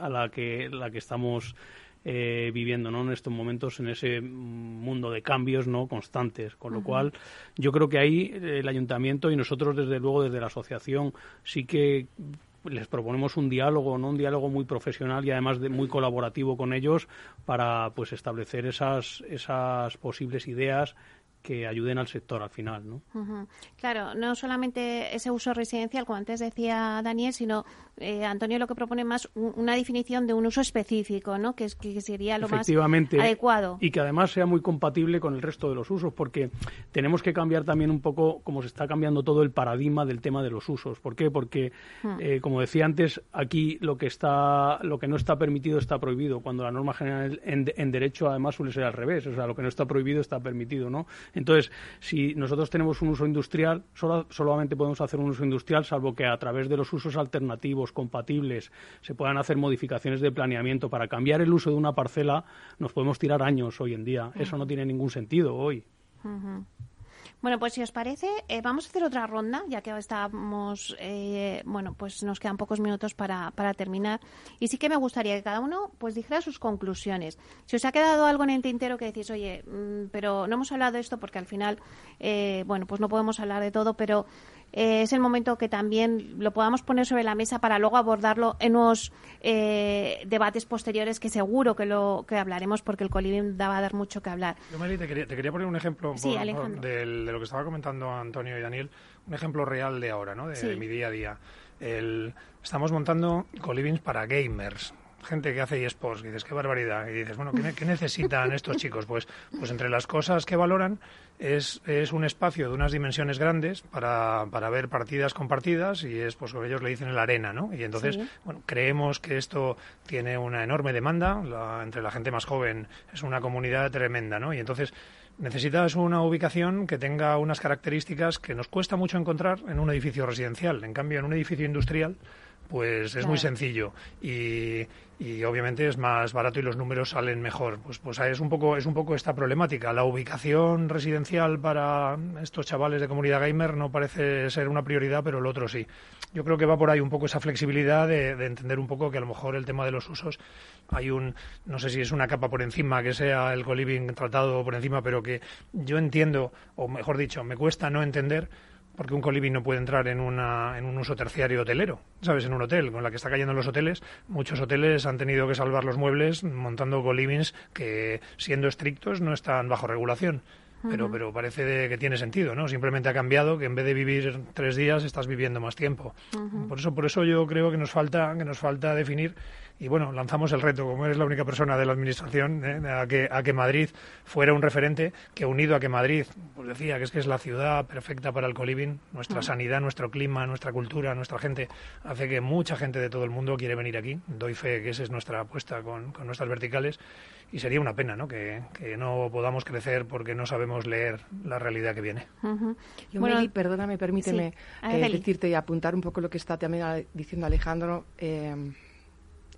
a, la, que, la que estamos eh, viviendo ¿no? en estos momentos en ese mundo de cambios no constantes con lo cual yo creo que ahí el ayuntamiento y nosotros desde luego desde la asociación sí que les proponemos un diálogo, ¿no? un diálogo muy profesional y además de, muy colaborativo con ellos para pues establecer esas, esas posibles ideas que ayuden al sector al final, ¿no? Claro, no solamente ese uso residencial, como antes decía Daniel, sino eh, Antonio lo que propone más una definición de un uso específico, ¿no? Que, sería lo más adecuado. Y que además sea muy compatible con el resto de los usos, porque tenemos que cambiar también un poco, como se está cambiando todo el paradigma del tema de los usos. ¿Por qué? Porque, hmm. eh, como decía antes, aquí lo que está, lo que no está permitido está prohibido, cuando la norma general en, en derecho además suele ser al revés, o sea, lo que no está prohibido está permitido, ¿no? Entonces, si nosotros tenemos un uso industrial, solamente podemos hacer un uso industrial, salvo que a través de los usos alternativos, compatibles, se puedan hacer modificaciones de planeamiento. Para cambiar el uso de una parcela nos podemos tirar años hoy en día. Eso no tiene ningún sentido hoy. Bueno, pues si os parece, eh, vamos a hacer otra ronda, ya que estamos, eh, bueno, pues nos quedan pocos minutos para, para terminar. Y sí que me gustaría que cada uno pues dijera sus conclusiones. Si os ha quedado algo en el tintero que decís, oye, mm, pero no hemos hablado de esto porque al final, eh, bueno, pues no podemos hablar de todo, pero eh, es el momento que también lo podamos poner sobre la mesa para luego abordarlo en unos eh, debates posteriores que seguro que lo que hablaremos porque el coliving va a dar mucho que hablar. Yo, Meli, te quería, poner un ejemplo de, lo que estaba comentando Antonio y Daniel, un ejemplo real de ahora, ¿no? de, mi día a día. El, estamos montando colivings para gamers, gente que hace eSports, y dices, qué barbaridad, y dices, bueno, ¿qué, necesitan estos chicos? Pues, pues entre las cosas que valoran es, es un espacio de unas dimensiones grandes para, para ver partidas compartidas y es, pues, como ellos le dicen, la arena, ¿no? Y entonces, bueno, creemos que esto tiene una enorme demanda, entre la gente más joven es una comunidad tremenda, ¿no? Y entonces necesitas una ubicación que tenga unas características que nos cuesta mucho encontrar en un edificio residencial. En cambio, en un edificio industrial pues es muy sencillo y, y, obviamente es más barato y los números salen mejor. Pues, pues es un poco es un poco esta problemática. La ubicación residencial para estos chavales de comunidad gamer no parece ser una prioridad, pero el otro sí. Yo creo que va por ahí un poco esa flexibilidad de, de entender un poco que a lo mejor el tema de los usos hay un no sé si es una capa por encima que sea el co-living tratado por encima, pero que yo entiendo o mejor dicho me cuesta no entender porque un coliving no puede entrar en, una, en un uso terciario hotelero, ¿sabes? En un hotel, con la que está cayendo los hoteles, muchos hoteles han tenido que salvar los muebles montando colivings que, siendo estrictos, no están bajo regulación. Pero, pero parece que tiene sentido, ¿no? Simplemente ha cambiado que en vez de vivir tres días estás viviendo más tiempo. Por eso, por eso yo creo que nos falta, que nos falta definir y bueno, lanzamos el reto, como eres la única persona de la Administración, ¿eh? a, que, a que Madrid fuera un referente que unido a que Madrid, pues decía que es que es la ciudad perfecta para el coliving, nuestra mm. sanidad, nuestro clima, nuestra cultura, nuestra gente, hace que mucha gente de todo el mundo quiere venir aquí. Doy fe que esa es nuestra apuesta con, con nuestras verticales y sería una pena ¿no? Que, que, no podamos crecer porque no sabemos leer la realidad que viene. Yo, bueno, perdóname, permíteme eh, decirte y apuntar un poco lo que está también diciendo Alejandro. Eh,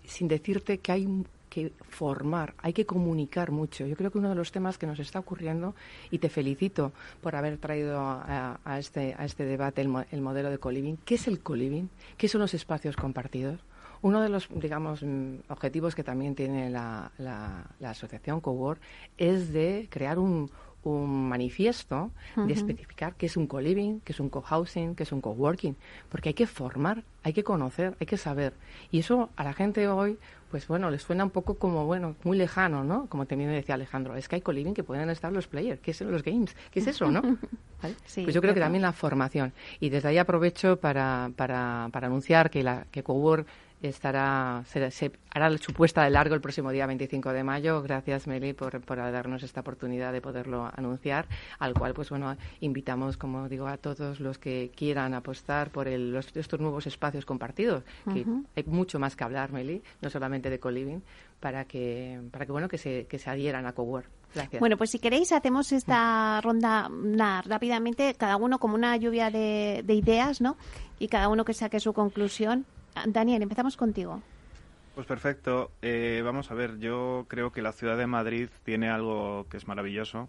sin decirte que hay que formar, hay que comunicar mucho. Yo creo que uno de los temas que nos está ocurriendo, y te felicito por haber traído a, este, a este debate el, modelo de coliving, ¿qué es el coliving? ¿Qué son los espacios compartidos? Uno de los, digamos, objetivos que también tiene la, la, la asociación Cowork es de crear un, un manifiesto de especificar qué es un co-living, qué es un co-housing, qué es un co-working, porque hay que formar, hay que conocer, hay que saber. Y eso a la gente hoy, pues bueno, les suena un poco como, bueno, muy lejano, ¿no? Como también decía Alejandro, es que hay co-living que pueden estar los players, ¿qué es los games? ¿Qué es eso, no? pues yo creo que también la formación. Y desde ahí aprovecho para, para, para anunciar que, la, que Cowork estará se, hará su puesta de largo el próximo día 25 de mayo. Gracias, Meli, por, por darnos esta oportunidad de poderlo anunciar, al cual, pues bueno, invitamos, como digo, a todos los que quieran apostar por el, estos nuevos espacios compartidos, que hay mucho más que hablar, Meli, no solamente de co-living, para que, para que, bueno, que se, que se adhieran a Cowork. Gracias. Bueno, pues si queréis hacemos esta ronda rápidamente, cada uno como una lluvia de, de ideas, ¿no? Y cada uno que saque su conclusión Daniel, empezamos contigo. Pues perfecto. Eh, vamos a ver, yo creo que la ciudad de Madrid tiene algo que es maravilloso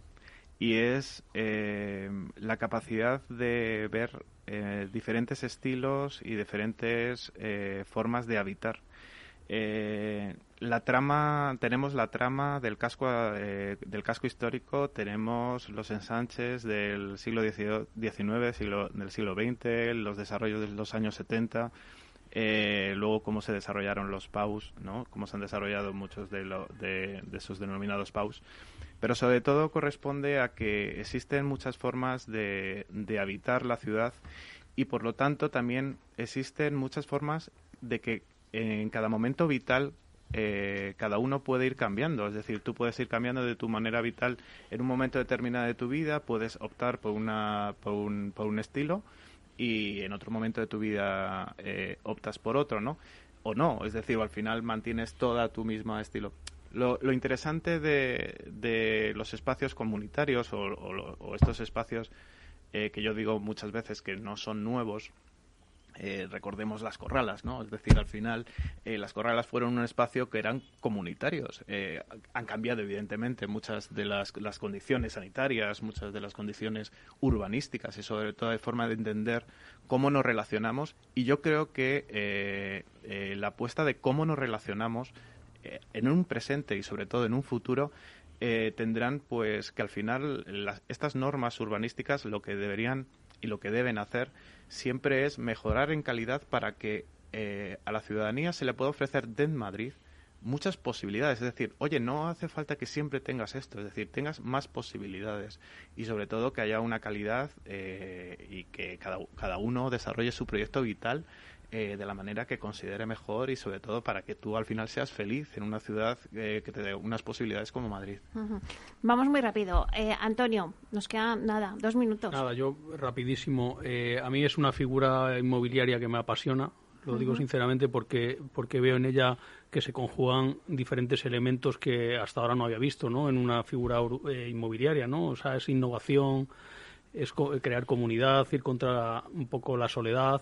y es eh, la capacidad de ver eh, diferentes estilos y diferentes formas de habitar. la trama, tenemos la trama del casco, del casco histórico, tenemos los ensanches del siglo XIX, siglo, del siglo XX, los desarrollos de los años 70 eh, luego cómo se desarrollaron los PAUs, ¿no? cómo se han desarrollado muchos de, de, esos denominados PAUs. Pero sobre todo corresponde a que existen muchas formas de, habitar la ciudad y por lo tanto también existen muchas formas de que en cada momento vital eh, cada uno puede ir cambiando. Es decir, tú puedes ir cambiando de tu manera vital en un momento determinado de tu vida, puedes optar por, una, por, un, por un estilo y en otro momento de tu vida eh, optas por otro, ¿no? O no, es decir, al final mantienes toda tu misma estilo. Lo, interesante de, los espacios comunitarios o, o, estos espacios eh, que yo digo muchas veces que no son nuevos, eh, recordemos las corralas, ¿no? Es decir, al final eh, las corralas fueron un espacio que eran comunitarios. Eh, han cambiado, evidentemente, muchas de las, las, condiciones sanitarias, muchas de las condiciones urbanísticas y sobre todo de forma de entender cómo nos relacionamos. Y yo creo que la apuesta de cómo nos relacionamos en un presente y sobre todo en un futuro tendrán pues que al final estas normas urbanísticas lo que deberían y lo que deben hacer siempre es mejorar en calidad para que eh, a la ciudadanía se le pueda ofrecer de Madrid muchas posibilidades. Es decir, oye, no hace falta que siempre tengas esto, es decir, tengas más posibilidades y sobre todo que haya una calidad eh, y que cada, cada uno desarrolle su proyecto vital eh, de la manera que considere mejor y sobre todo para que tú al final seas feliz en una ciudad eh, que te dé unas posibilidades como Madrid. Vamos muy rápido. Antonio, nos queda nada, dos minutos. Nada, yo rapidísimo. a mí es una figura inmobiliaria que me apasiona. Lo digo sinceramente porque, porque veo en ella que se conjugan diferentes elementos que hasta ahora no había visto ¿no? en una figura eh, inmobiliaria. ¿no? O sea, es innovación, es crear comunidad, ir contra un poco la soledad,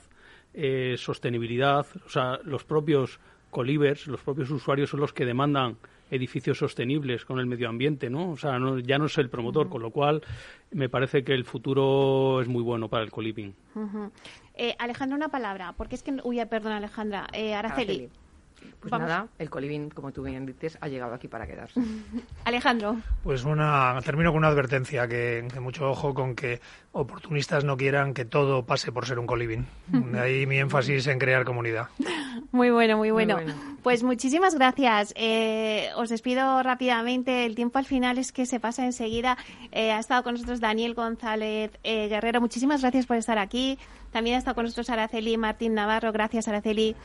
eh, sostenibilidad. O sea, los propios colivers, los propios usuarios son los que demandan edificios sostenibles con el medio ambiente, ¿no? O sea, ya no es el promotor, con lo cual me parece que el futuro es muy bueno para el coliving. Eh, Alejandra, una palabra, porque es que... Uy, perdón, Alejandra. Eh, Araceli. Pues nada, el coliving, como tú bien dices, ha llegado aquí para quedarse. Alejandro. Pues una, termino con una advertencia, que, mucho ojo con que oportunistas no quieran que todo pase por ser un coliving. De ahí mi énfasis en crear comunidad. Muy bueno, muy bueno. Pues muchísimas gracias. Eh, os despido rápidamente. El tiempo al final es que se pasa enseguida. Eh, ha estado con nosotros Daniel González eh, Guerrero. Muchísimas gracias por estar aquí. También ha estado con nosotros Araceli Martín Navarro. Gracias, Araceli.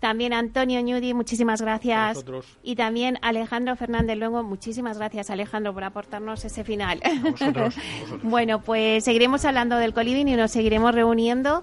También Antonio Ñudi, muchísimas gracias. Y también Alejandro Fernández Luego, muchísimas gracias Alejandro por aportarnos ese final. bueno, pues seguiremos hablando del coliving y nos seguiremos reuniendo.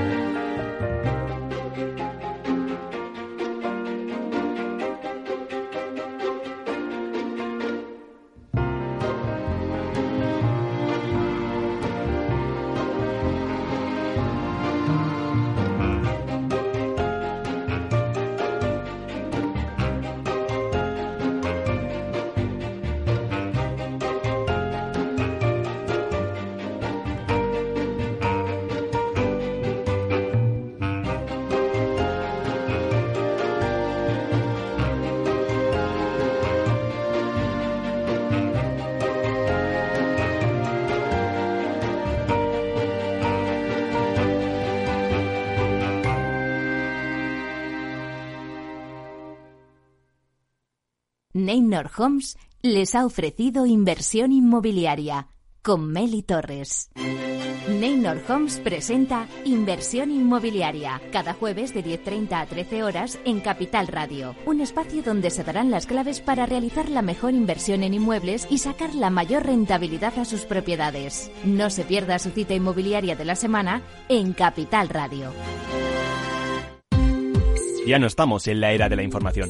Neynor Homes les ha ofrecido inversión inmobiliaria con Meli Torres. Neynor Homes presenta Inversión Inmobiliaria cada jueves de 10.30 a 13 horas en Capital Radio, un espacio donde se darán las claves para realizar la mejor inversión en inmuebles y sacar la mayor rentabilidad a sus propiedades. No se pierda su cita inmobiliaria de la semana en Capital Radio. Ya no estamos en la era de la información,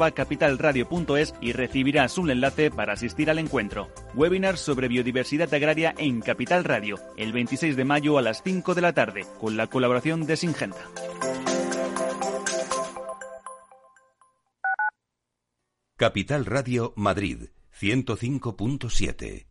capitalradio.es y recibirás un enlace para asistir al encuentro. Webinar sobre biodiversidad agraria en Capital Radio, el 26 de mayo a las 5 de la tarde, con la colaboración de Singenta. Capital Radio Madrid, 105.7.